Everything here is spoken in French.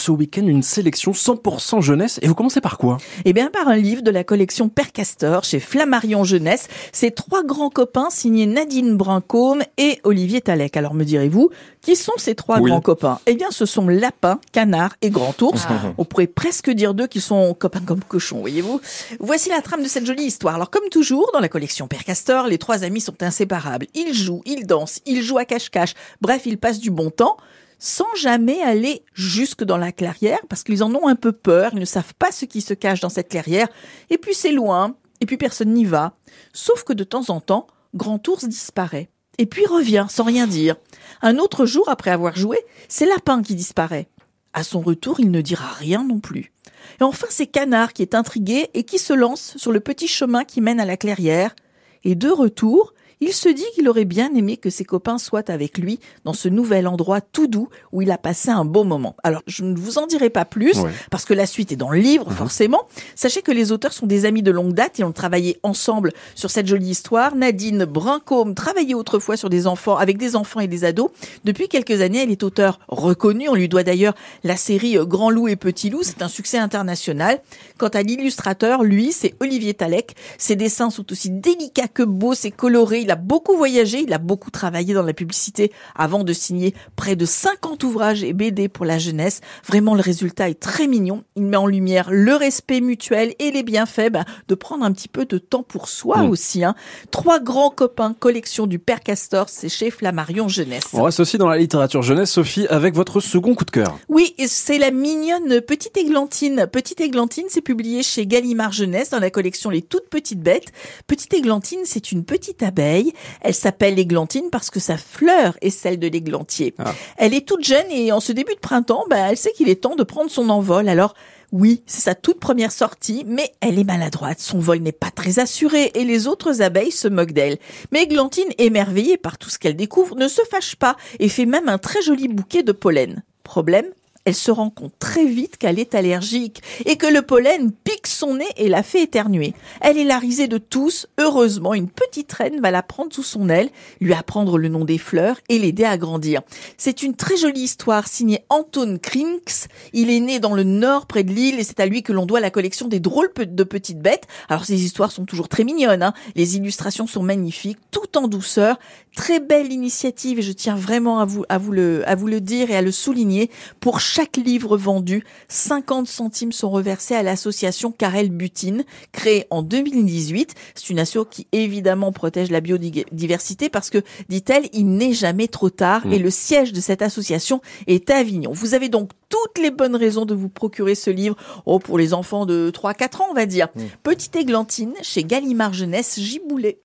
ce week-end une sélection 100% jeunesse. Et vous commencez par quoi? Eh bien, par un livre de la collection Père Castor chez Flammarion Jeunesse. C'est trois grands copains signés Nadine Brincombe et Olivier Talec. Alors me direz-vous, qui sont ces trois Oui. grands copains? Eh bien, ce sont Lapin, Canard et Grand Ours. On pourrait presque dire d'eux qu'ils sont copains comme cochons, voyez-vous. Voici la trame de cette jolie histoire. Alors, comme toujours, dans la collection Père Castor, les trois amis sont inséparables. Ils jouent, ils dansent, ils jouent à cache-cache. Bref, ils passent du bon temps sans jamais aller jusque dans la clairière parce qu'ils en ont un peu peur, ils ne savent pas ce qui se cache dans cette clairière et puis c'est loin et puis personne n'y va. Sauf que de temps en temps, Grand Ours disparaît et puis revient sans rien dire. Un autre jour après avoir joué, c'est Lapin qui disparaît. À son retour, il ne dira rien non plus. Et enfin, c'est Canard qui est intrigué et qui se lance sur le petit chemin qui mène à la clairière. Et de retour, il se dit qu'il aurait bien aimé que ses copains soient avec lui dans ce nouvel endroit tout doux où il a passé un beau moment. Alors, je ne vous en dirai pas plus Ouais. parce que la suite est dans le livre, forcément. Sachez que les auteurs sont des amis de longue date et ont travaillé ensemble sur cette jolie histoire. Nadine Brincombe travaillait autrefois sur des enfants, avec des enfants et des ados. Depuis quelques années, elle est auteure reconnue. On lui doit d'ailleurs la série Grand Loup et Petit Loup. C'est un succès international. Quant à l'illustrateur, lui, c'est Olivier Talec. Ses dessins sont aussi délicats que beaux, c'est coloré. Il a beaucoup voyagé, il a beaucoup travaillé dans la publicité avant de signer près de 50 ouvrages et BD pour la jeunesse. Vraiment, le résultat est très mignon. Il met en lumière le respect mutuel et les bienfaits bah, de prendre un petit peu de temps pour soi Mm. aussi. Hein. Trois grands copains, collection du Père Castor, c'est chez Flammarion Jeunesse. On reste aussi dans la littérature jeunesse, Sophie, avec votre second coup de cœur. Oui, c'est la mignonne Petite Églantine. Petite Églantine, c'est publié chez Gallimard Jeunesse dans la collection Les Toutes Petites Bêtes. Petite Églantine, c'est une petite abeille. Elle s'appelle Églantine parce que sa fleur est celle de l'églantier. Ah. Elle est toute jeune et en ce début de printemps, bah, elle sait qu'il est temps de prendre son envol. Alors, oui, c'est sa toute première sortie, mais elle est maladroite. Son vol n'est pas très assuré et les autres abeilles se moquent d'elle. Mais Églantine, émerveillée par tout ce qu'elle découvre, ne se fâche pas et fait même un très joli bouquet de pollen. Problème elle se rend compte très vite qu'elle est allergique et que le pollen pique son nez et la fait éternuer. Elle est la risée de tous. Heureusement, une petite reine va la prendre sous son aile, lui apprendre le nom des fleurs et l'aider à grandir. C'est une très jolie histoire signée Anton Krinks. Il est né dans le nord près de Lille et c'est à lui que l'on doit la collection des drôles de petites bêtes. Alors ces histoires sont toujours très mignonnes. hein. Les illustrations sont magnifiques, tout en douceur. Très belle initiative et je tiens vraiment à vous, à vous le, à vous le dire et à le souligner. Pour chaque livre vendu, 50 centimes sont reversés à l'association Carrel Butine, créée en 2018. C'est une asso qui évidemment protège la biodiversité parce que, dit-elle, il n'est jamais trop tard et le siège de cette association est à Avignon. Vous avez donc toutes les bonnes raisons de vous procurer ce livre, oh, pour les enfants de 3-4 ans, on va dire. Petite Églantine chez Gallimard Jeunesse Giboulet.